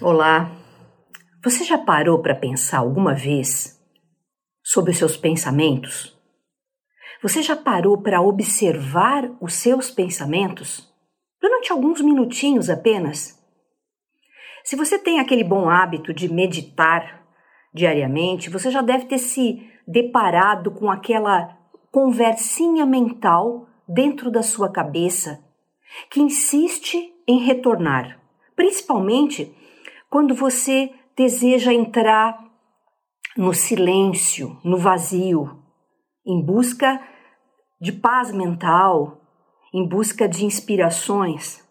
Olá, você já parou para pensar alguma vez sobre os seus pensamentos? Você já parou para observar os seus pensamentos? Durante alguns minutinhos apenas? Se você tem aquele bom hábito de meditar diariamente, você já deve ter se deparado com aquela conversinha mental dentro da sua cabeça que insiste em retornar, principalmente quando você deseja entrar no silêncio, no vazio, em busca de paz mental, em busca de inspirações.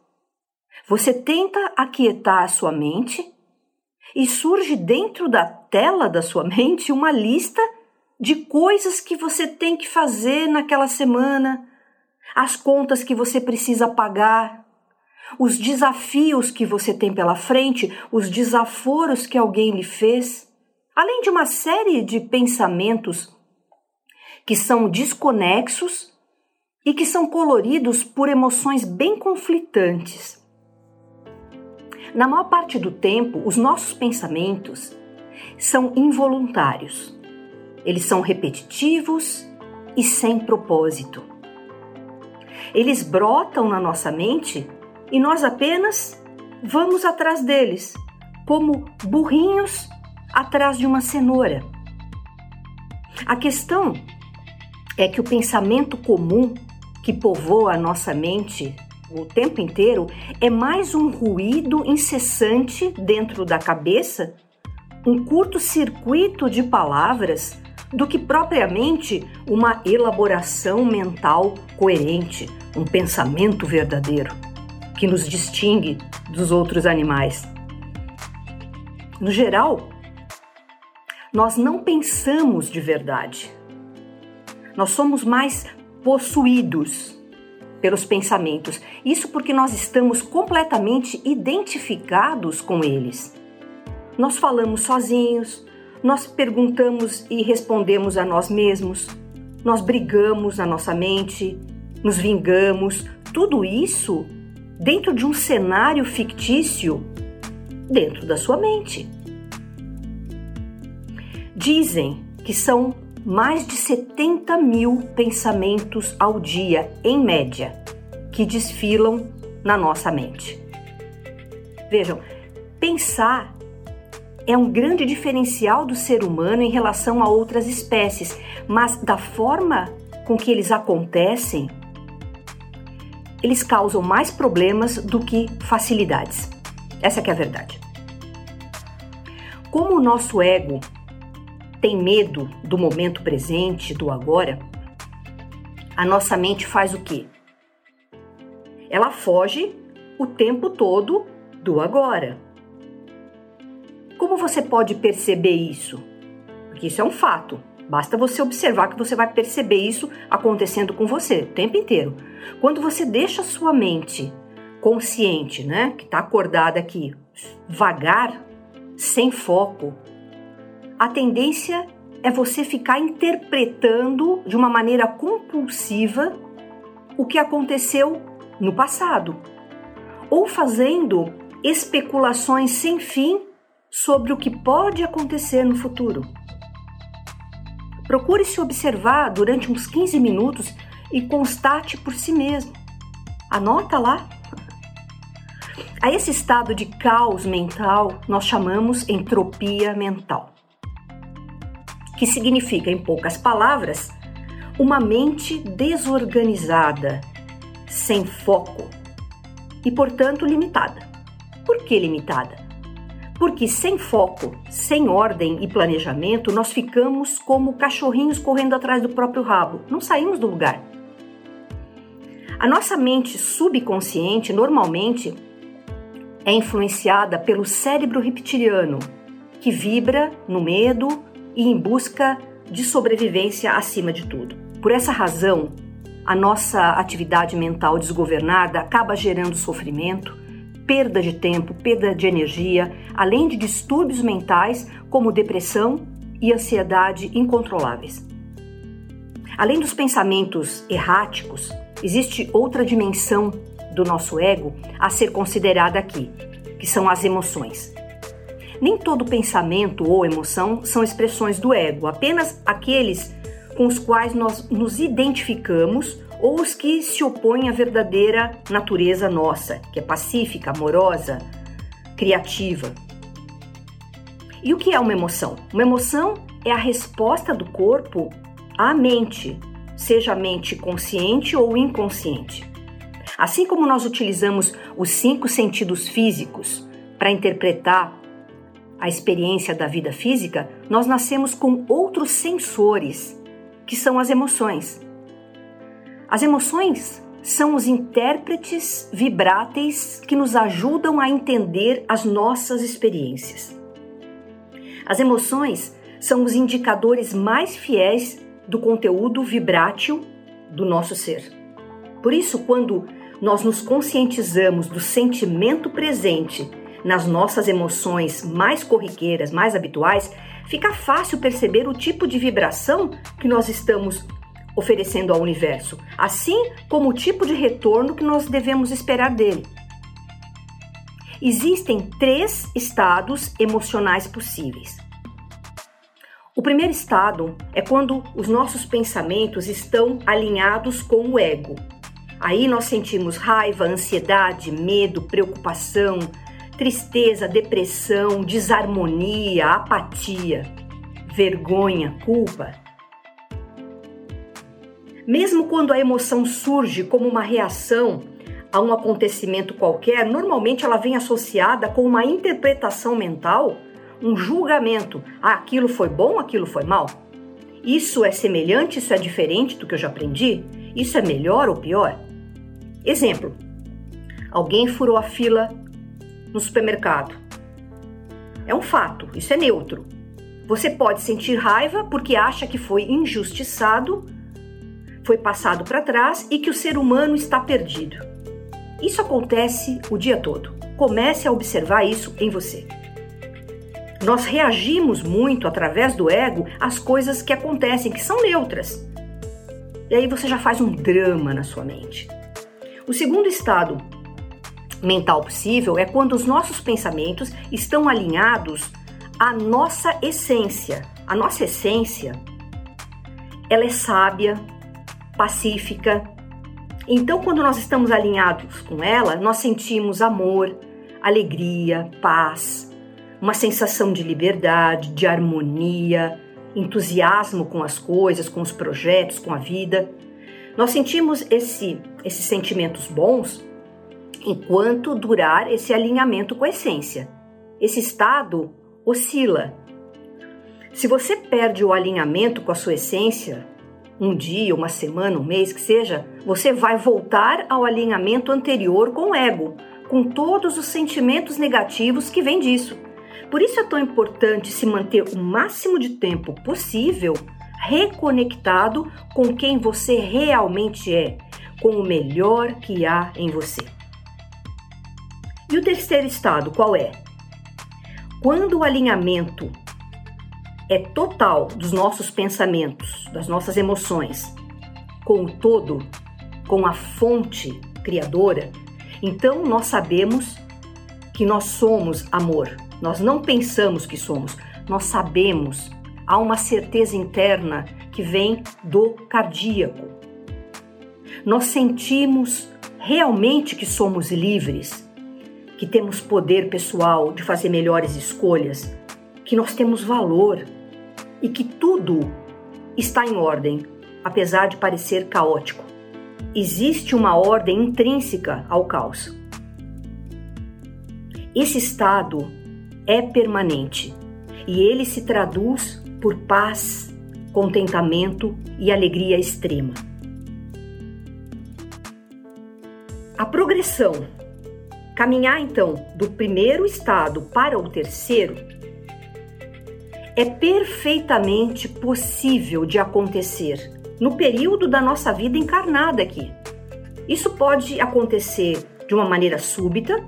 Você tenta aquietar a sua mente e surge dentro da tela da sua mente uma lista de coisas que você tem que fazer naquela semana, as contas que você precisa pagar, os desafios que você tem pela frente, os desaforos que alguém lhe fez, além de uma série de pensamentos que são desconexos e que são coloridos por emoções bem conflitantes. Na maior parte do tempo, os nossos pensamentos são involuntários. Eles são repetitivos e sem propósito. Eles brotam na nossa mente e nós apenas vamos atrás deles, como burrinhos atrás de uma cenoura. A questão é que o pensamento comum que povoa a nossa mente o tempo inteiro é mais um ruído incessante dentro da cabeça, um curto-circuito de palavras, do que propriamente uma elaboração mental coerente, um pensamento verdadeiro que nos distingue dos outros animais. No geral, nós não pensamos de verdade. Nós somos mais possuídos pelos pensamentos. Isso porque nós estamos completamente identificados com eles. Nós falamos sozinhos, nós perguntamos e respondemos a nós mesmos, nós brigamos na nossa mente, nos vingamos. Tudo isso dentro de um cenário fictício dentro da sua mente. Dizem que são mais de 70 mil pensamentos ao dia, em média, que desfilam na nossa mente. Vejam, pensar é um grande diferencial do ser humano em relação a outras espécies, mas da forma com que eles acontecem, eles causam mais problemas do que facilidades. Essa é a verdade. Como o nosso ego tem medo do momento presente, do agora, a nossa mente faz o quê? Ela foge o tempo todo do agora. Como você pode perceber isso? Porque isso é um fato. Basta você observar que você vai perceber isso acontecendo com você o tempo inteiro. Quando você deixa a sua mente consciente, né, que está acordada aqui, vagar, sem foco, a tendência é você ficar interpretando de uma maneira compulsiva o que aconteceu no passado, ou fazendo especulações sem fim sobre o que pode acontecer no futuro. Procure se observar durante uns 15 minutos e constate por si mesmo. Anota lá. A esse estado de caos mental nós chamamos entropia mental, que significa, em poucas palavras, uma mente desorganizada, sem foco e, portanto, limitada. Por que limitada? Porque sem foco, sem ordem e planejamento, nós ficamos como cachorrinhos correndo atrás do próprio rabo, não saímos do lugar. A nossa mente subconsciente normalmente é influenciada pelo cérebro reptiliano, que vibra no medo e em busca de sobrevivência acima de tudo. Por essa razão, a nossa atividade mental desgovernada acaba gerando sofrimento, perda de tempo, perda de energia, além de distúrbios mentais como depressão e ansiedade incontroláveis. Além dos pensamentos erráticos, existe outra dimensão do nosso ego a ser considerada aqui, que são as emoções. Nem todo pensamento ou emoção são expressões do ego, apenas aqueles com os quais nós nos identificamos ou os que se opõem à verdadeira natureza nossa, que é pacífica, amorosa, criativa. E o que é uma emoção? Uma emoção é a resposta do corpo à mente, seja a mente consciente ou inconsciente. Assim como nós utilizamos os cinco sentidos físicos para interpretar a experiência da vida física, nós nascemos com outros sensores, que são as emoções. As emoções são os intérpretes vibráteis que nos ajudam a entender as nossas experiências. As emoções são os indicadores mais fiéis do conteúdo vibrátil do nosso ser. Por isso, quando nós nos conscientizamos do sentimento presente nas nossas emoções mais corriqueiras, mais habituais, fica fácil perceber o tipo de vibração que nós estamos oferecendo ao universo, assim como o tipo de retorno que nós devemos esperar dele. Existem três estados emocionais possíveis. O primeiro estado é quando os nossos pensamentos estão alinhados com o ego. Aí nós sentimos raiva, ansiedade, medo, preocupação, tristeza, depressão, desarmonia, apatia, vergonha, culpa. Mesmo quando a emoção surge como uma reação a um acontecimento qualquer, normalmente ela vem associada com uma interpretação mental, um julgamento. Ah, aquilo foi bom, aquilo foi mal? Isso é semelhante, isso é diferente do que eu já aprendi? Isso é melhor ou pior? Exemplo: alguém furou a fila no supermercado. É um fato, isso é neutro. Você pode sentir raiva porque acha que foi injustiçado foi passado para trás e que o ser humano está perdido. Isso acontece o dia todo. Comece a observar isso em você. Nós reagimos muito através do ego às coisas que acontecem, que são neutras. E aí você já faz um drama na sua mente. O segundo estado mental possível é quando os nossos pensamentos estão alinhados à nossa essência. A nossa essência, ela é sábia, pacífica. Então, quando nós estamos alinhados com ela, nós sentimos amor, alegria, paz, uma sensação de liberdade, de harmonia, entusiasmo com as coisas, com os projetos, com a vida. Nós sentimos esse, esses sentimentos bons enquanto durar esse alinhamento com a essência. Esse estado oscila. Se você perde o alinhamento com a sua essência, um dia, uma semana, um mês, que seja, você vai voltar ao alinhamento anterior com o ego, com todos os sentimentos negativos que vêm disso. Por isso é tão importante se manter o máximo de tempo possível reconectado com quem você realmente é, com o melhor que há em você. E o terceiro estado qual é? Quando o alinhamento é total dos nossos pensamentos, das nossas emoções, com o todo, com a fonte criadora, então nós sabemos que nós somos amor. Nós não pensamos que somos, nós sabemos. Há uma certeza interna que vem do cardíaco. Nós sentimos realmente que somos livres, que temos poder pessoal de fazer melhores escolhas, que nós temos valor e que tudo está em ordem, apesar de parecer caótico. Existe uma ordem intrínseca ao caos. Esse estado é permanente e ele se traduz por paz, contentamento e alegria extrema. A progressão, caminhar então do primeiro estado para o terceiro, é perfeitamente possível de acontecer no período da nossa vida encarnada aqui. Isso pode acontecer de uma maneira súbita,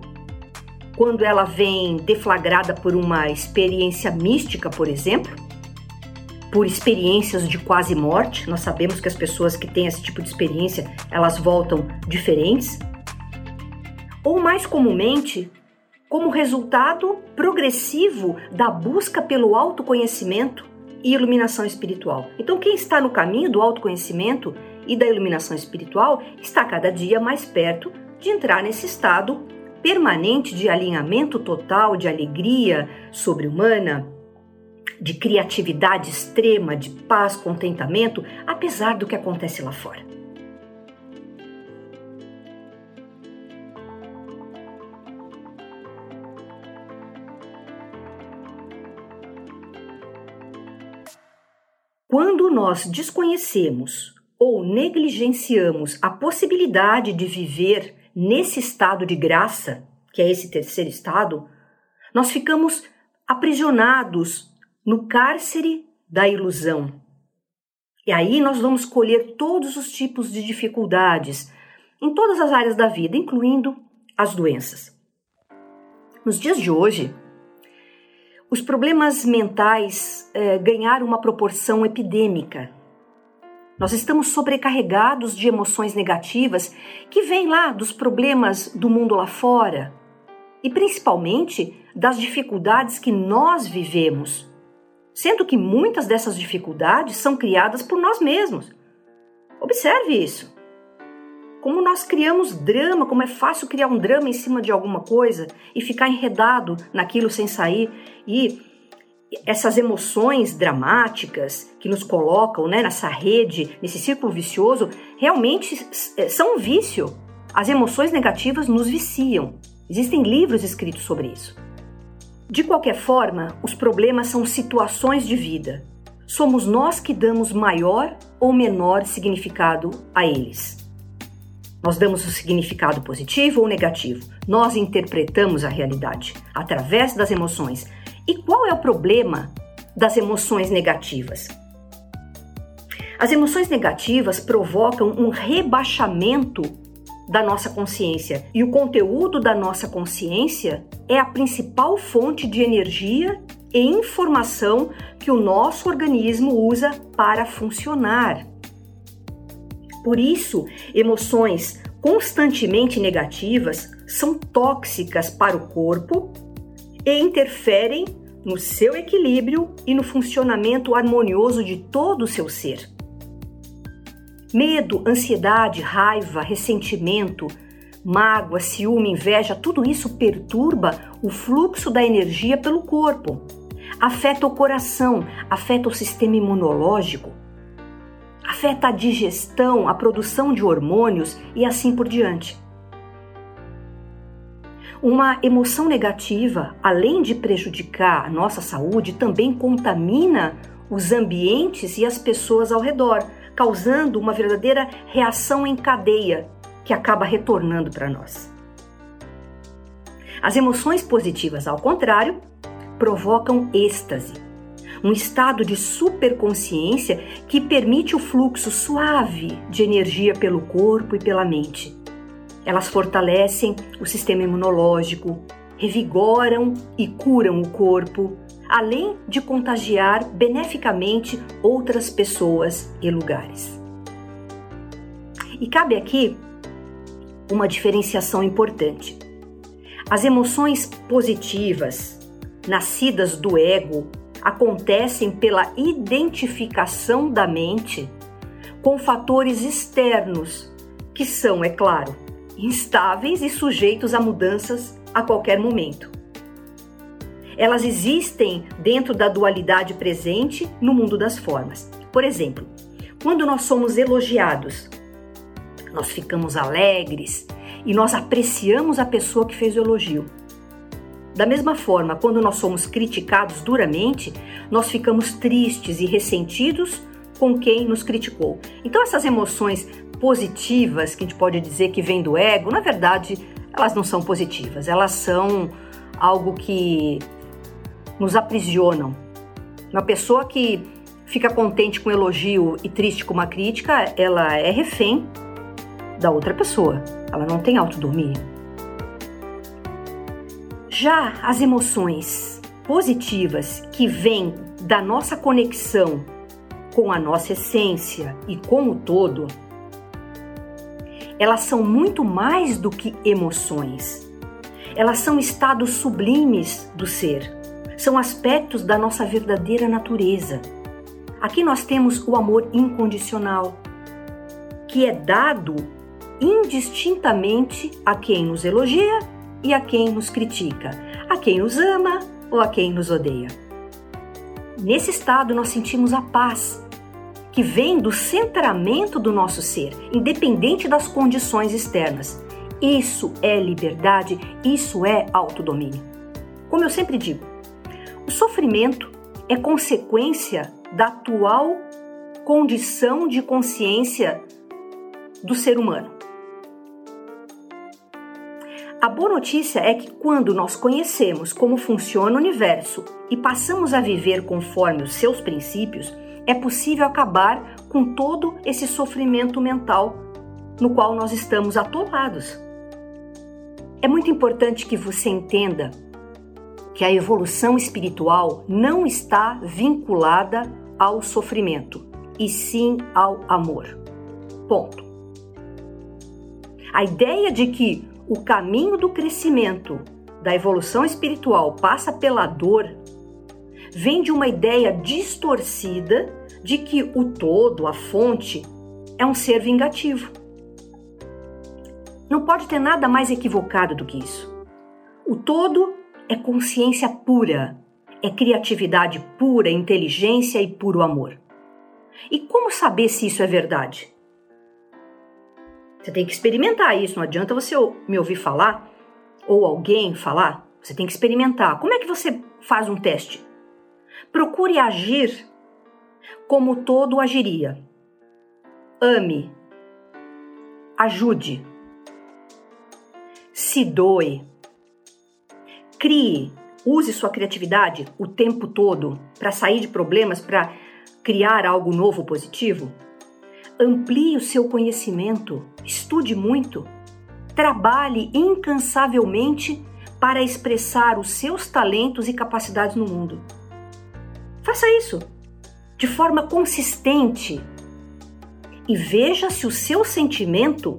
quando ela vem deflagrada por uma experiência mística, por exemplo. por experiências de quase morte. Nós sabemos que as pessoas que têm esse tipo de experiência, elas voltam diferentes. Ou mais comumente, como resultado progressivo da busca pelo autoconhecimento e iluminação espiritual. Então, quem está no caminho do autoconhecimento e da iluminação espiritual está cada dia mais perto de entrar nesse estado permanente de alinhamento total, de alegria sobre-humana, de criatividade extrema, de paz, contentamento, apesar do que acontece lá fora. Quando nós desconhecemos ou negligenciamos a possibilidade de viver nesse estado de graça, que é esse terceiro estado, nós ficamos aprisionados no cárcere da ilusão. E aí nós vamos colher todos os tipos de dificuldades em todas as áreas da vida, incluindo as doenças. Nos dias de hoje, os problemas mentais eh, ganharam uma proporção epidêmica. Nós estamos sobrecarregados de emoções negativas que vêm lá dos problemas do mundo lá fora e principalmente das dificuldades que nós vivemos sendo que muitas dessas dificuldades são criadas por nós mesmos. Observe isso. Como nós criamos drama, como é fácil criar um drama em cima de alguma coisa e ficar enredado naquilo sem sair. E essas emoções dramáticas que nos colocam né, nessa rede, nesse círculo vicioso, realmente é, são um vício. As emoções negativas nos viciam. Existem livros escritos sobre isso. De qualquer forma, os problemas são situações de vida. Somos nós que damos maior ou menor significado a eles. Nós damos o significado positivo ou negativo. Nós interpretamos a realidade através das emoções. E qual é o problema das emoções negativas? As emoções negativas provocam um rebaixamento da nossa consciência. E o conteúdo da nossa consciência é a principal fonte de energia e informação que o nosso organismo usa para funcionar. Por isso, emoções constantemente negativas são tóxicas para o corpo e interferem no seu equilíbrio e no funcionamento harmonioso de todo o seu ser. Medo, ansiedade, raiva, ressentimento, mágoa, ciúme, inveja, tudo isso perturba o fluxo da energia pelo corpo. Afeta o coração, afeta o sistema imunológico, afeta a digestão, a produção de hormônios e assim por diante. Uma emoção negativa, além de prejudicar a nossa saúde, também contamina os ambientes e as pessoas ao redor, causando uma verdadeira reação em cadeia que acaba retornando para nós. As emoções positivas, ao contrário, provocam êxtase, um estado de superconsciência que permite o fluxo suave de energia pelo corpo e pela mente. Elas fortalecem o sistema imunológico, revigoram e curam o corpo, além de contagiar beneficamente outras pessoas e lugares. E cabe aqui uma diferenciação importante. As emoções positivas, nascidas do ego, acontecem pela identificação da mente com fatores externos, que são, é claro, instáveis e sujeitos a mudanças a qualquer momento. Elas existem dentro da dualidade presente no mundo das formas. Por exemplo, quando nós somos elogiados, nós ficamos alegres e nós apreciamos a pessoa que fez o elogio. Da mesma forma, quando nós somos criticados duramente, nós ficamos tristes e ressentidos com quem nos criticou. Então, essas emoções positivas, que a gente pode dizer que vêm do ego, na verdade, elas não são positivas, elas são algo que nos aprisionam. Uma pessoa que fica contente com um elogio e triste com uma crítica, ela é refém da outra pessoa. Ela não tem autodomínio. Já as emoções positivas que vêm da nossa conexão com a nossa essência e com o todo, elas são muito mais do que emoções. Elas são estados sublimes do ser, são aspectos da nossa verdadeira natureza. Aqui nós temos o amor incondicional, que é dado indistintamente a quem nos elogia e a quem nos critica, a quem nos ama ou a quem nos odeia. Nesse estado, nós sentimos a paz, que vem do centramento do nosso ser, independente das condições externas. Isso é liberdade, isso é autodomínio. Como eu sempre digo, o sofrimento é consequência da atual condição de consciência do ser humano. A boa notícia é que quando nós conhecemos como funciona o universo e passamos a viver conforme os seus princípios, é possível acabar com todo esse sofrimento mental no qual nós estamos atolados. É muito importante que você entenda que a evolução espiritual não está vinculada ao sofrimento, e sim ao amor. Ponto. A ideia de que o caminho do crescimento, da evolução espiritual, passa pela dor, vem de uma ideia distorcida de que o todo, a fonte, é um ser vingativo. Não pode ter nada mais equivocado do que isso. O todo é consciência pura, é criatividade pura, inteligência e puro amor. E como saber se isso é verdade? Você tem que experimentar isso, não adianta você me ouvir falar ou alguém falar, você tem que experimentar. Como é que você faz um teste? Procure agir como todo agiria. Ame, ajude, se doe, crie, use sua criatividade o tempo todo para sair de problemas, para criar algo novo positivo. Amplie o seu conhecimento, estude muito, trabalhe incansavelmente para expressar os seus talentos e capacidades no mundo. Faça isso de forma consistente e veja se o seu sentimento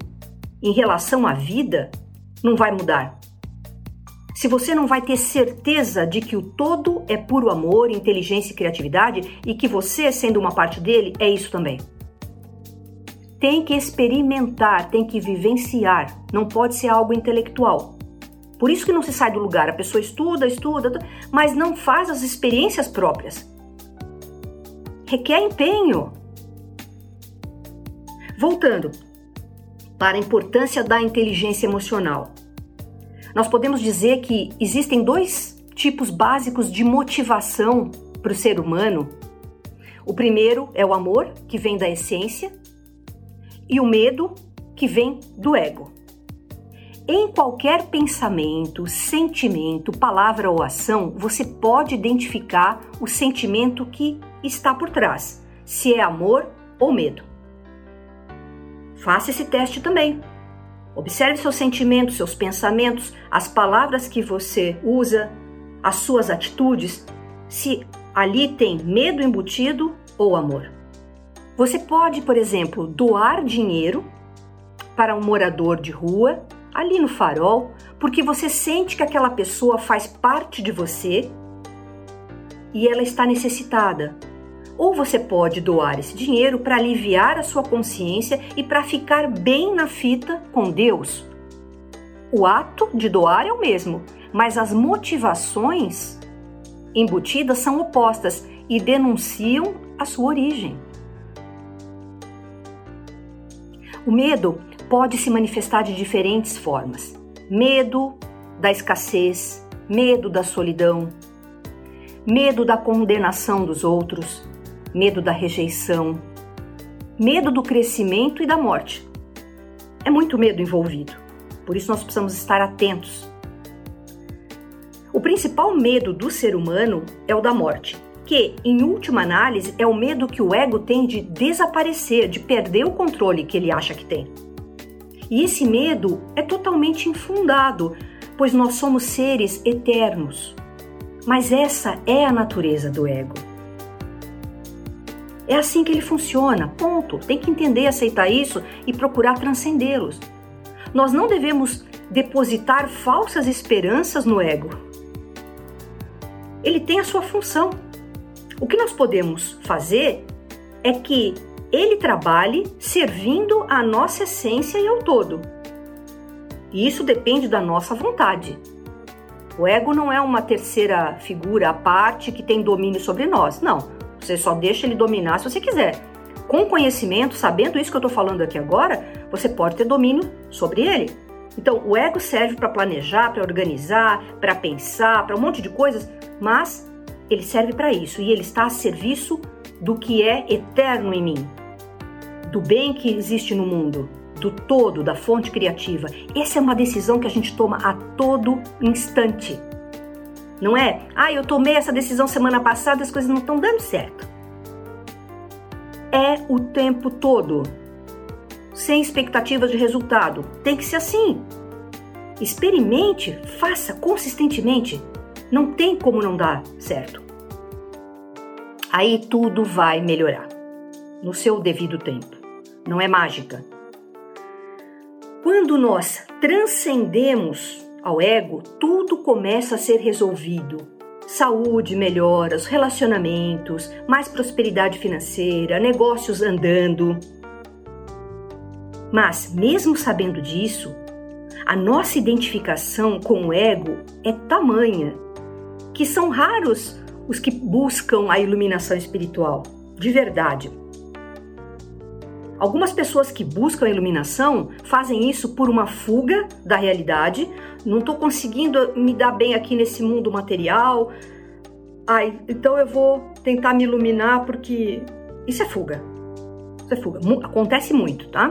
em relação à vida não vai mudar. Se você não vai ter certeza de que o todo é puro amor, inteligência e criatividade e que você, sendo uma parte dele, é isso também tem que experimentar, tem que vivenciar, não pode ser algo intelectual. Por isso que não se sai do lugar, a pessoa estuda, estuda, mas não faz as experiências próprias. Requer empenho. Voltando para a importância da inteligência emocional. Nós podemos dizer que existem dois tipos básicos de motivação para o ser humano. O primeiro é o amor, que vem da essência, e o medo que vem do ego. Em qualquer pensamento, sentimento, palavra ou ação, você pode identificar o sentimento que está por trás, se é amor ou medo. Faça esse teste também. Observe seus sentimentos, seus pensamentos, as palavras que você usa, as suas atitudes, se ali tem medo embutido ou amor. Você pode, por exemplo, doar dinheiro para um morador de rua, ali no farol, porque você sente que aquela pessoa faz parte de você e ela está necessitada. Ou você pode doar esse dinheiro para aliviar a sua consciência e para ficar bem na fita com Deus. O ato de doar é o mesmo, mas as motivações embutidas são opostas e denunciam a sua origem. O medo pode se manifestar de diferentes formas: medo da escassez, medo da solidão, medo da condenação dos outros, medo da rejeição, medo do crescimento e da morte. É muito medo envolvido, por isso nós precisamos estar atentos. O principal medo do ser humano é o da morte, que, em última análise, é o medo que o ego tem de desaparecer, de perder o controle que ele acha que tem. E esse medo é totalmente infundado, pois nós somos seres eternos. Mas essa é a natureza do ego. É assim que ele funciona, ponto. Tem que entender aceitar isso e procurar transcendê-los. Nós não devemos depositar falsas esperanças no ego. Ele tem a sua função. O que nós podemos fazer é que ele trabalhe servindo a nossa essência e ao todo. E isso depende da nossa vontade. O ego não é uma terceira figura à parte que tem domínio sobre nós. Não. Você só deixa ele dominar se você quiser. Com conhecimento, sabendo isso que eu estou falando aqui agora, você pode ter domínio sobre ele. Então, o ego serve para planejar, para organizar, para pensar, para um monte de coisas, mas ele serve para isso e ele está a serviço do que é eterno em mim, do bem que existe no mundo, do todo, da fonte criativa. Essa é uma decisão que a gente toma a todo instante. Não é? Ah, eu tomei essa decisão semana passada, as coisas não estão dando certo. É o tempo todo, sem expectativas de resultado. Tem que ser assim. Experimente, faça consistentemente. Não tem como não dar certo. Aí tudo vai melhorar no seu devido tempo. Não é mágica. Quando nós transcendemos ao ego, tudo começa a ser resolvido. Saúde melhora, os relacionamentos, mais prosperidade financeira, negócios andando. Mas, mesmo sabendo disso, a nossa identificação com o ego é tamanha que são raros os que buscam a iluminação espiritual, de verdade. Algumas pessoas que buscam a iluminação fazem isso por uma fuga da realidade. Não estou conseguindo me dar bem aqui nesse mundo material. Ai, então eu vou tentar me iluminar porque isso é fuga. Isso é fuga. Acontece muito, tá?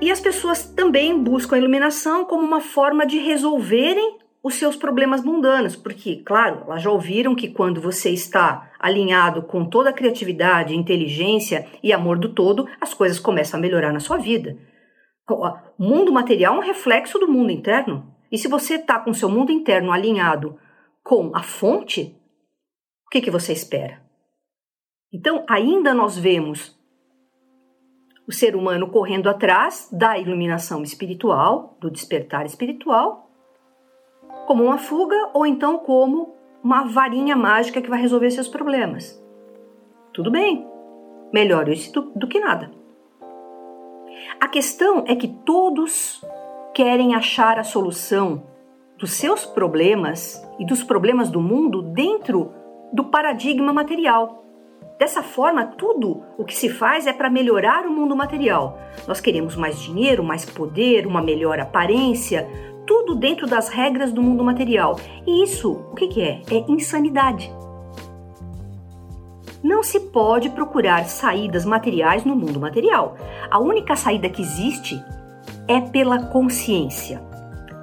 E as pessoas também buscam a iluminação como uma forma de resolverem os seus problemas mundanos, porque, claro, elas já ouviram que quando você está alinhado com toda a criatividade, inteligência e amor do todo, as coisas começam a melhorar na sua vida. O mundo material é um reflexo do mundo interno. E se você está com o seu mundo interno alinhado com a fonte, o que, que você espera? Então, ainda nós vemos o ser humano correndo atrás da iluminação espiritual, do despertar espiritual, como uma fuga ou então como uma varinha mágica que vai resolver seus problemas. Tudo bem, melhor isso do, do que nada. A questão é que todos querem achar a solução dos seus problemas e dos problemas do mundo dentro do paradigma material. Dessa forma, tudo o que se faz é para melhorar o mundo material. Nós queremos mais dinheiro, mais poder, uma melhor aparência, tudo dentro das regras do mundo material. E isso, o que, que é? É insanidade. Não se pode procurar saídas materiais no mundo material. A única saída que existe é pela consciência.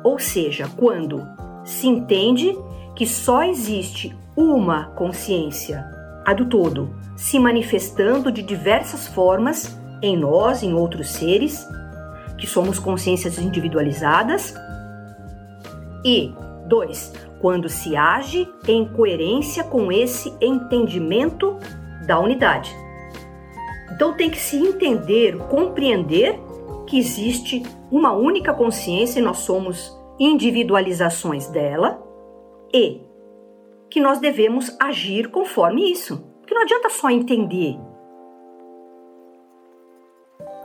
Ou seja, quando se entende que só existe uma consciência, a do todo, se manifestando de diversas formas em nós, em outros seres, que somos consciências individualizadas e 2. Quando se age em coerência com esse entendimento da unidade. Então tem que se entender, compreender que existe uma única consciência e nós somos individualizações dela e que nós devemos agir conforme isso. Porque não adianta só entender.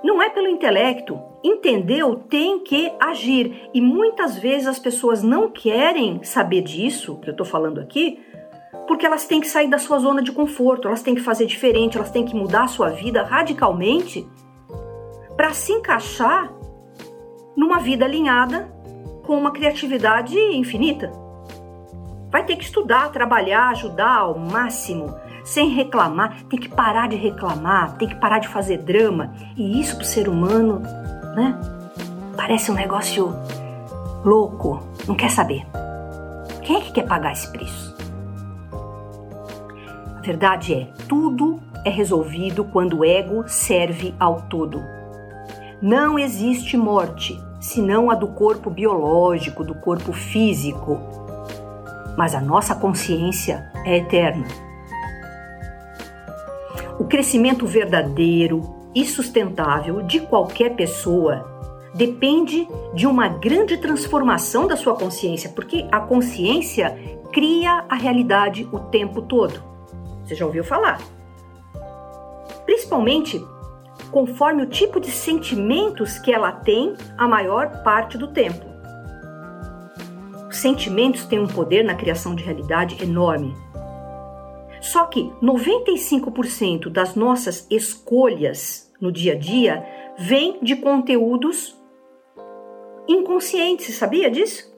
Não é pelo intelecto, entendeu, tem que agir. E muitas vezes as pessoas não querem saber disso, que eu estou falando aqui, porque elas têm que sair da sua zona de conforto, elas têm que fazer diferente, elas têm que mudar a sua vida radicalmente para se encaixar numa vida alinhada com uma criatividade infinita. Vai ter que estudar, trabalhar, ajudar ao máximo, sem reclamar. Tem que parar de reclamar, tem que parar de fazer drama. E isso para o ser humano né? Parece um negócio louco, não quer saber. Quem é que quer pagar esse preço? A verdade é, tudo é resolvido quando o ego serve ao todo. Não existe morte, senão a do corpo biológico, do corpo físico. Mas a nossa consciência é eterna. O crescimento verdadeiro e sustentável de qualquer pessoa depende de uma grande transformação da sua consciência, porque a consciência cria a realidade o tempo todo. Você já ouviu falar? Principalmente conforme o tipo de sentimentos que ela tem a maior parte do tempo. Os sentimentos têm um poder na criação de realidade enorme. Só que 95% das nossas escolhas no dia a dia vem de conteúdos inconscientes, sabia disso?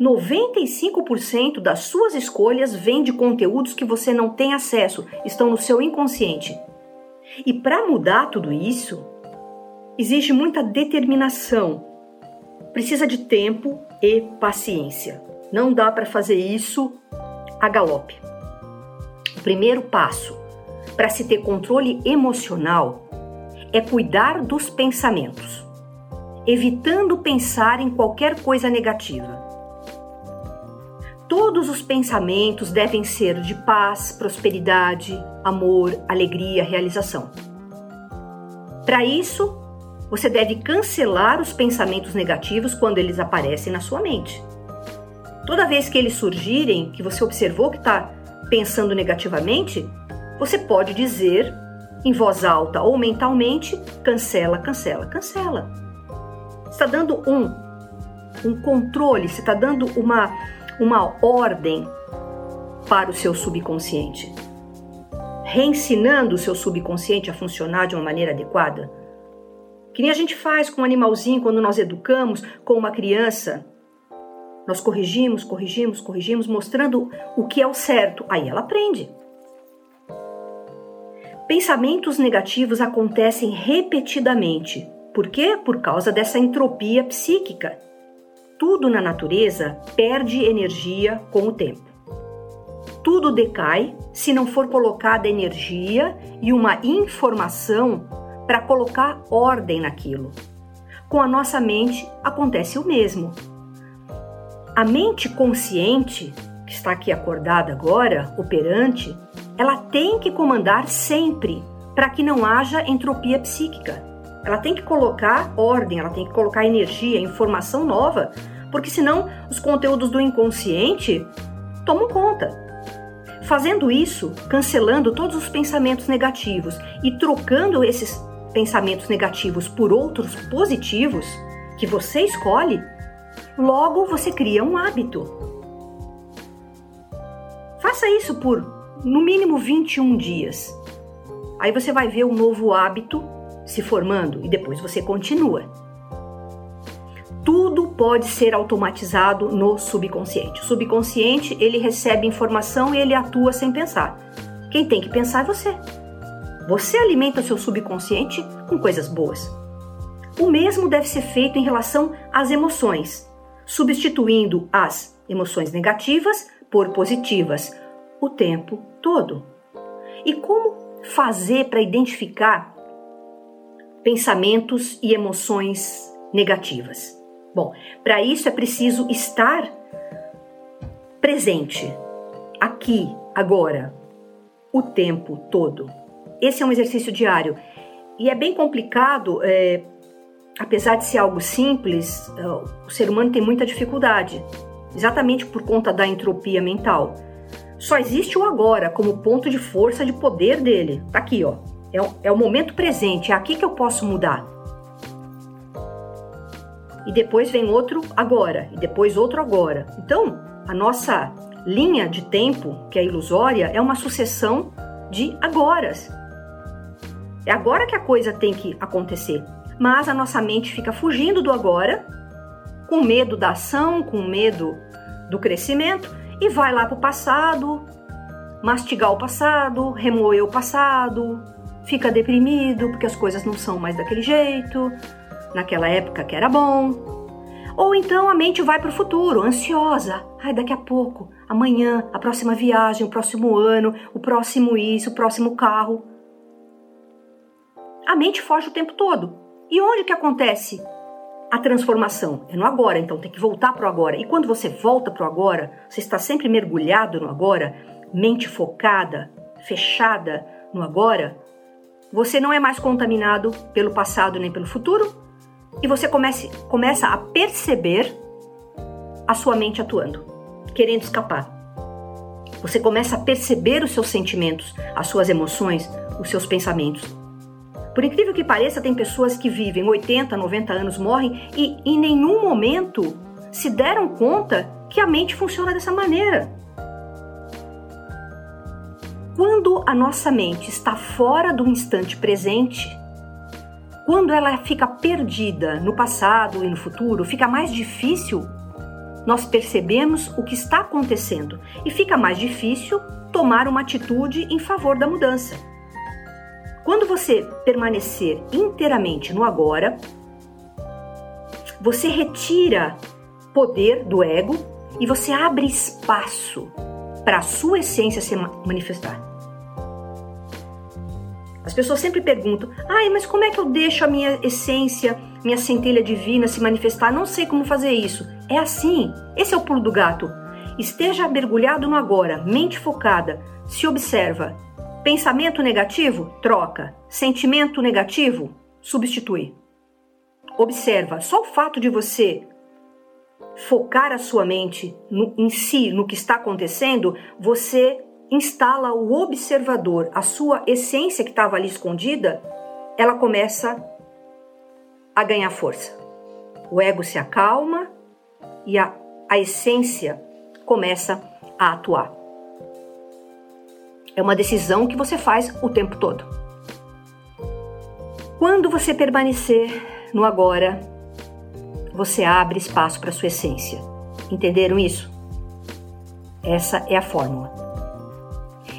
95% das suas escolhas vêm de conteúdos que você não tem acesso, estão no seu inconsciente. E para mudar tudo isso, exige muita determinação. Precisa de tempo e paciência. Não dá para fazer isso a galope. Primeiro passo para se ter controle emocional é cuidar dos pensamentos, evitando pensar em qualquer coisa negativa. Todos os pensamentos devem ser de paz, prosperidade, amor, alegria, realização. Para isso, você deve cancelar os pensamentos negativos quando eles aparecem na sua mente. Toda vez que eles surgirem, que você observou que está pensando negativamente, você pode dizer em voz alta ou mentalmente: cancela, cancela, cancela. Está dando um, um controle, você está dando uma uma ordem para o seu subconsciente, reensinando o seu subconsciente a funcionar de uma maneira adequada. Que nem a gente faz com um animalzinho quando nós educamos com uma criança. Nós corrigimos, corrigimos, corrigimos, mostrando o que é o certo. Aí ela aprende. Pensamentos negativos acontecem repetidamente. Por quê? Por causa dessa entropia psíquica tudo na natureza perde energia com o tempo. Tudo decai se não for colocada energia e uma informação para colocar ordem naquilo. Com a nossa mente acontece o mesmo. A mente consciente, que está aqui acordada agora, operante, ela tem que comandar sempre para que não haja entropia psíquica. Ela tem que colocar ordem, ela tem que colocar energia, informação nova porque senão os conteúdos do inconsciente tomam conta. Fazendo isso, cancelando todos os pensamentos negativos e trocando esses pensamentos negativos por outros positivos que você escolhe, logo você cria um hábito. Faça isso por no mínimo 21 dias. Aí você vai ver um novo hábito se formando e depois você continua tudo pode ser automatizado no subconsciente. O subconsciente, ele recebe informação e ele atua sem pensar. Quem tem que pensar é você. Você alimenta seu subconsciente com coisas boas. O mesmo deve ser feito em relação às emoções, substituindo as emoções negativas por positivas o tempo todo. E como fazer para identificar pensamentos e emoções negativas? Bom, para isso é preciso estar presente, aqui, agora, o tempo todo. Esse é um exercício diário e é bem complicado, é, apesar de ser algo simples, é, o ser humano tem muita dificuldade, exatamente por conta da entropia mental. Só existe o agora como ponto de força de poder dele. Tá aqui, ó. É, é o momento presente, é aqui que eu posso mudar e depois vem outro agora, e depois outro agora. Então, a nossa linha de tempo, que é ilusória, é uma sucessão de agoras. É agora que a coisa tem que acontecer. Mas a nossa mente fica fugindo do agora, com medo da ação, com medo do crescimento, e vai lá para o passado, mastigar o passado, remoer o passado, fica deprimido porque as coisas não são mais daquele jeito, naquela época que era bom. Ou então a mente vai para o futuro, ansiosa. Ai, daqui a pouco, amanhã, a próxima viagem, o próximo ano, o próximo isso, o próximo carro. A mente foge o tempo todo. E onde que acontece a transformação? É no agora, então tem que voltar para o agora. E quando você volta para o agora, você está sempre mergulhado no agora, mente focada, fechada no agora, você não é mais contaminado pelo passado nem pelo futuro e você comece, começa a perceber a sua mente atuando, querendo escapar. Você começa a perceber os seus sentimentos, as suas emoções, os seus pensamentos. Por incrível que pareça, tem pessoas que vivem 80, 90 anos, morrem e em nenhum momento se deram conta que a mente funciona dessa maneira. Quando a nossa mente está fora do instante presente, quando ela fica perdida no passado e no futuro, fica mais difícil nós percebemos o que está acontecendo e fica mais difícil tomar uma atitude em favor da mudança. Quando você permanecer inteiramente no agora, você retira poder do ego e você abre espaço para a sua essência se manifestar. As pessoas sempre perguntam: "Ai, mas como é que eu deixo a minha essência, minha centelha divina se manifestar? Não sei como fazer isso". É assim. Esse é o pulo do gato. Esteja mergulhado no agora, mente focada, se observa. Pensamento negativo? Troca. Sentimento negativo? Substitui. Observa, só o fato de você focar a sua mente no, em si, no que está acontecendo, você instala o observador, a sua essência que estava ali escondida, ela começa a ganhar força. O ego se acalma e a, a essência começa a atuar. É uma decisão que você faz o tempo todo. Quando você permanecer no agora, você abre espaço para sua essência. Entenderam isso? Essa é a fórmula.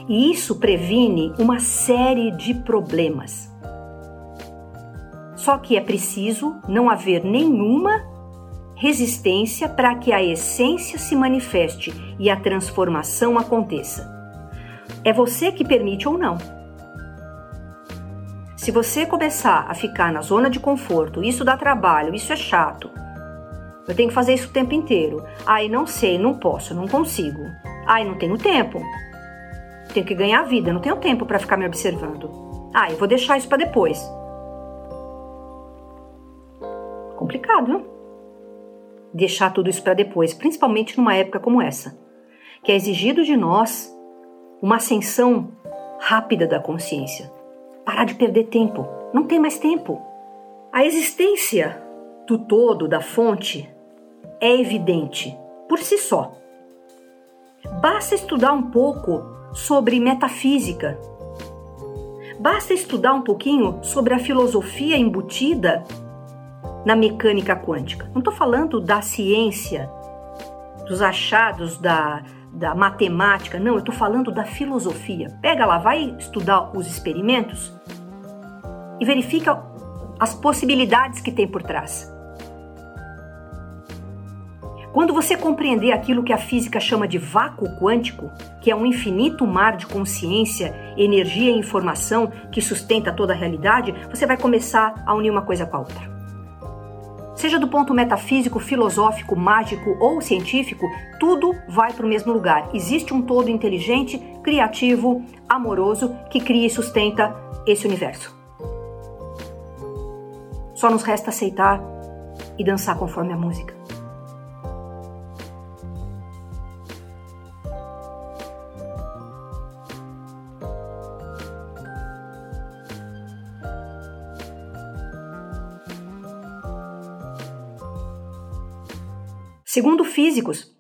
E isso previne uma série de problemas. Só que é preciso não haver nenhuma resistência para que a essência se manifeste e a transformação aconteça. É você que permite ou não. Se você começar a ficar na zona de conforto, isso dá trabalho, isso é chato, eu tenho que fazer isso o tempo inteiro. Ai, não sei, não posso, não consigo. Ai, não tenho tempo. Tenho que ganhar a vida, não tenho tempo para ficar me observando. Ai, eu vou deixar isso para depois. Complicado, não? Deixar tudo isso para depois, principalmente numa época como essa, que é exigido de nós uma ascensão rápida da consciência. Parar de perder tempo. Não tem mais tempo. A existência do todo, da fonte, é evidente por si só. Basta estudar um pouco sobre metafísica. Basta estudar um pouquinho sobre a filosofia embutida na mecânica quântica. Não estou falando da ciência, dos achados da, da matemática, não, eu estou falando da filosofia. Pega lá, vai estudar os experimentos e verifica as possibilidades que tem por trás. Quando você compreender aquilo que a física chama de vácuo quântico, que é um infinito mar de consciência, energia e informação que sustenta toda a realidade, você vai começar a unir uma coisa com a outra. Seja do ponto metafísico, filosófico, mágico ou científico, tudo vai para o mesmo lugar. Existe um todo inteligente, criativo, amoroso que cria e sustenta esse universo. Só nos resta aceitar e dançar conforme a música. Segundo físicos,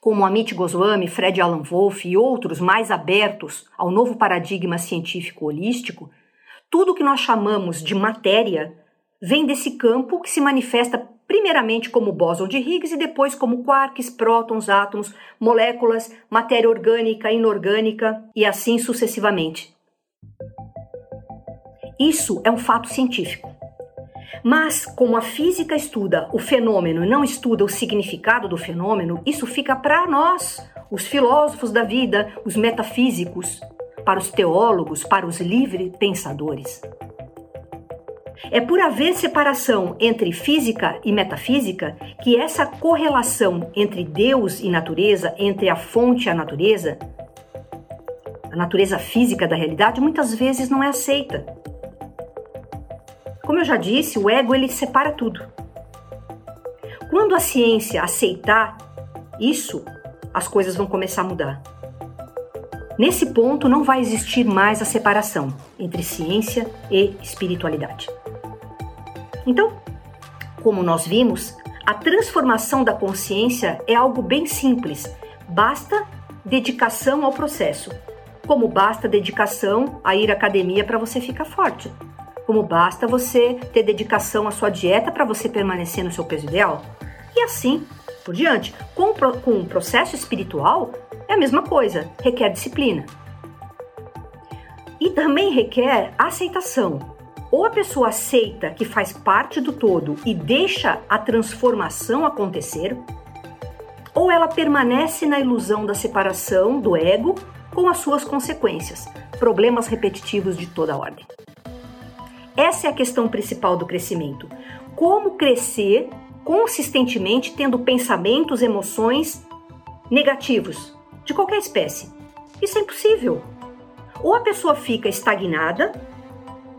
como Amit Goswami, Fred Alan Wolff e outros mais abertos ao novo paradigma científico holístico, tudo que nós chamamos de matéria vem desse campo que se manifesta primeiramente como bóson de Higgs e depois como quarks, prótons, átomos, moléculas, matéria orgânica, inorgânica e assim sucessivamente. Isso é um fato científico. Mas, como a física estuda o fenômeno e não estuda o significado do fenômeno, isso fica para nós, os filósofos da vida, os metafísicos, para os teólogos, para os livres pensadores. É por haver separação entre física e metafísica que essa correlação entre Deus e natureza, entre a fonte e a natureza, a natureza física da realidade, muitas vezes não é aceita. Como eu já disse, o ego ele separa tudo. Quando a ciência aceitar isso, as coisas vão começar a mudar. Nesse ponto, não vai existir mais a separação entre ciência e espiritualidade. Então, como nós vimos, a transformação da consciência é algo bem simples, basta dedicação ao processo. Como basta dedicação a ir à academia para você ficar forte. Como basta você ter dedicação à sua dieta para você permanecer no seu peso ideal. E assim por diante. Com, com o processo espiritual, é a mesma coisa, requer disciplina. E também requer aceitação. Ou a pessoa aceita que faz parte do todo e deixa a transformação acontecer, ou ela permanece na ilusão da separação do ego com as suas consequências, problemas repetitivos de toda ordem. Essa é a questão principal do crescimento. Como crescer consistentemente tendo pensamentos, emoções negativos, de qualquer espécie. Isso é impossível. Ou a pessoa fica estagnada,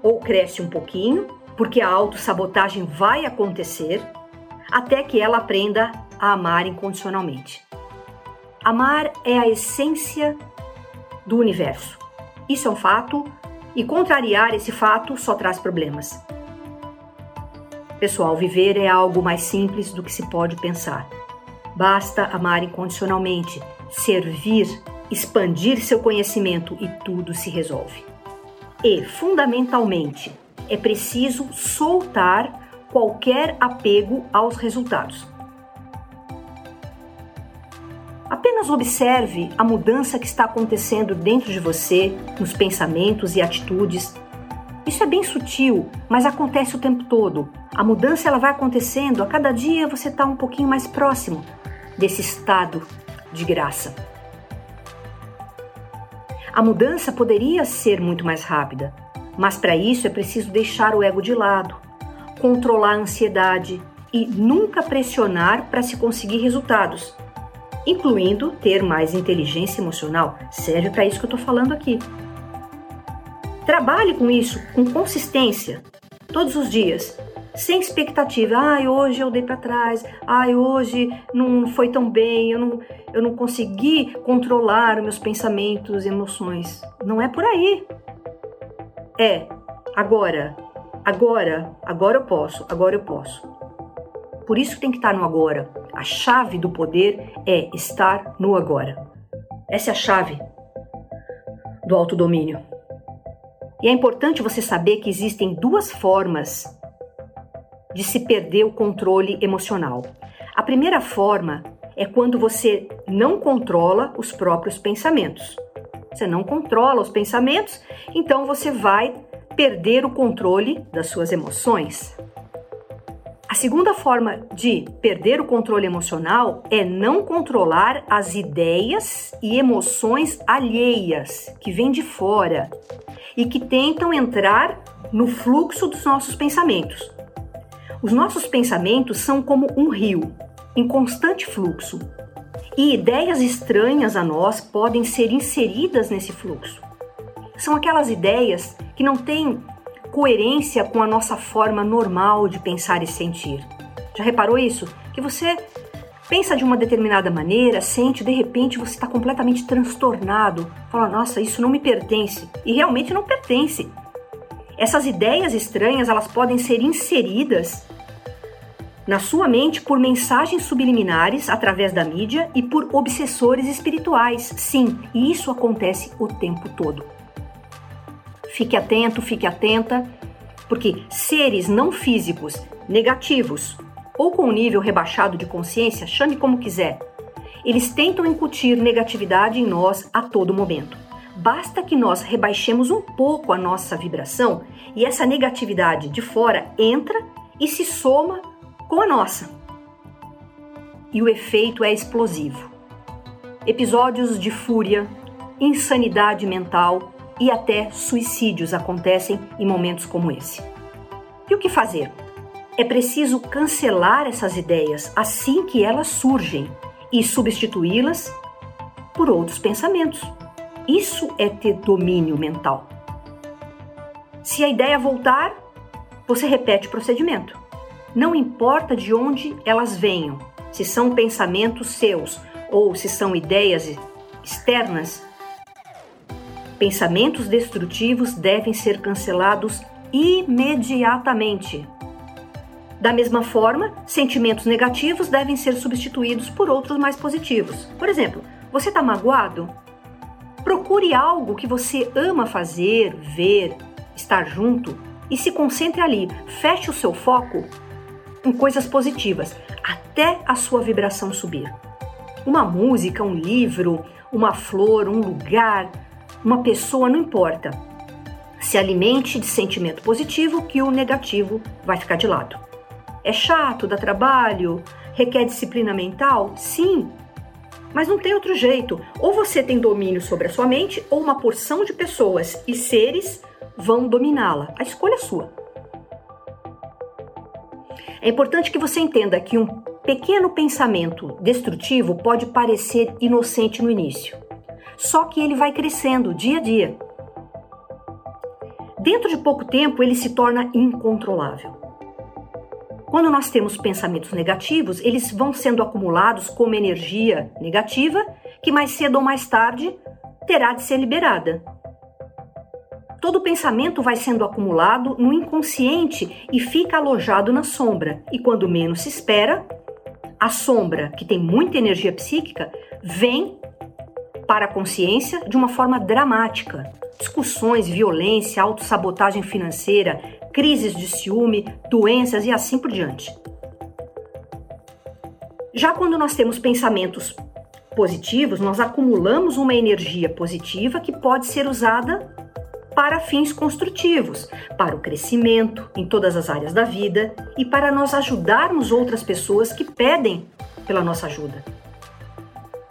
ou cresce um pouquinho, porque a autossabotagem vai acontecer, até que ela aprenda a amar incondicionalmente. Amar é a essência do universo. Isso é um fato, e contrariar esse fato só traz problemas. Pessoal, viver é algo mais simples do que se pode pensar. Basta amar incondicionalmente, servir, expandir seu conhecimento e tudo se resolve. E, fundamentalmente, é preciso soltar qualquer apego aos resultados. Apenas observe a mudança que está acontecendo dentro de você, nos pensamentos e atitudes. Isso é bem sutil, mas acontece o tempo todo. A mudança ela vai acontecendo, a cada dia você está um pouquinho mais próximo desse estado de graça. A mudança poderia ser muito mais rápida, mas para isso é preciso deixar o ego de lado, controlar a ansiedade e nunca pressionar para se conseguir resultados, incluindo ter mais inteligência emocional. Serve para isso que eu estou falando aqui. Trabalhe com isso com consistência, todos os dias, sem expectativa. Ai, hoje eu dei para trás. Ai, hoje não foi tão bem. Eu não, eu não consegui controlar meus pensamentos e emoções. Não é por aí. É agora, agora, agora eu posso, agora eu posso. Por isso tem que estar no agora. A chave do poder é estar no agora. Essa é a chave do autodomínio. E é importante você saber que existem duas formas de se perder o controle emocional. A primeira forma é quando você não controla os próprios pensamentos. Você não controla os pensamentos, então você vai perder o controle das suas emoções. A segunda forma de perder o controle emocional é não controlar as ideias e emoções alheias que vêm de fora e que tentam entrar no fluxo dos nossos pensamentos. Os nossos pensamentos são como um rio, em constante fluxo, e ideias estranhas a nós podem ser inseridas nesse fluxo. São aquelas ideias que não têm coerência com a nossa forma normal de pensar e sentir. Já reparou isso? Que você pensa de uma determinada maneira, sente, de repente você está completamente transtornado. Fala, nossa, isso não me pertence. E realmente não pertence. Essas ideias estranhas, elas podem ser inseridas na sua mente por mensagens subliminares através da mídia e por obsessores espirituais. Sim, e isso acontece o tempo todo. Fique atento, fique atenta, porque seres não físicos negativos ou com nível rebaixado de consciência, chame como quiser, eles tentam incutir negatividade em nós a todo momento. Basta que nós rebaixemos um pouco a nossa vibração e essa negatividade de fora entra e se soma com a nossa. E o efeito é explosivo. Episódios de fúria, insanidade mental e até suicídios acontecem em momentos como esse. E o que fazer? É preciso cancelar essas ideias assim que elas surgem e substituí-las por outros pensamentos. Isso é ter domínio mental. Se a ideia voltar, você repete o procedimento. Não importa de onde elas venham, se são pensamentos seus ou se são ideias externas, pensamentos destrutivos devem ser cancelados imediatamente. Da mesma forma, sentimentos negativos devem ser substituídos por outros mais positivos. Por exemplo, você está magoado? Procure algo que você ama fazer, ver, estar junto e se concentre ali. Feche o seu foco em coisas positivas até a sua vibração subir. Uma música, um livro, uma flor, um lugar, uma pessoa, não importa. Se alimente de sentimento positivo que o negativo vai ficar de lado. É chato, dá trabalho, requer disciplina mental? Sim. Mas não tem outro jeito. Ou você tem domínio sobre a sua mente, ou uma porção de pessoas e seres vão dominá-la. A escolha é sua. É importante que você entenda que um pequeno pensamento destrutivo pode parecer inocente no início, só que ele vai crescendo dia a dia. Dentro de pouco tempo, ele se torna incontrolável. Quando nós temos pensamentos negativos, eles vão sendo acumulados como energia negativa, que mais cedo ou mais tarde terá de ser liberada. Todo pensamento vai sendo acumulado no inconsciente e fica alojado na sombra, e quando menos se espera, a sombra, que tem muita energia psíquica, vem para a consciência de uma forma dramática. Discussões, violência, autossabotagem financeira, crises de ciúme, doenças e assim por diante. Já quando nós temos pensamentos positivos, nós acumulamos uma energia positiva que pode ser usada para fins construtivos, para o crescimento em todas as áreas da vida e para nós ajudarmos outras pessoas que pedem pela nossa ajuda.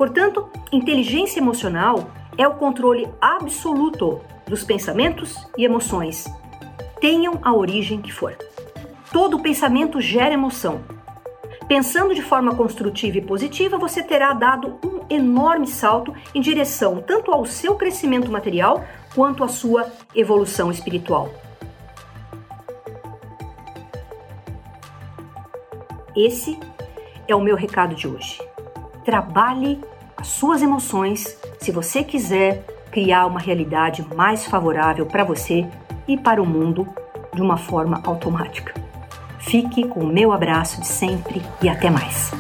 Portanto, inteligência emocional é o controle absoluto dos pensamentos e emoções tenham a origem que for. Todo pensamento gera emoção. Pensando de forma construtiva e positiva, você terá dado um enorme salto em direção tanto ao seu crescimento material quanto à sua evolução espiritual. Esse é o meu recado de hoje. Trabalhe as suas emoções se você quiser criar uma realidade mais favorável para você e para o mundo de uma forma automática. Fique com o meu abraço de sempre e até mais.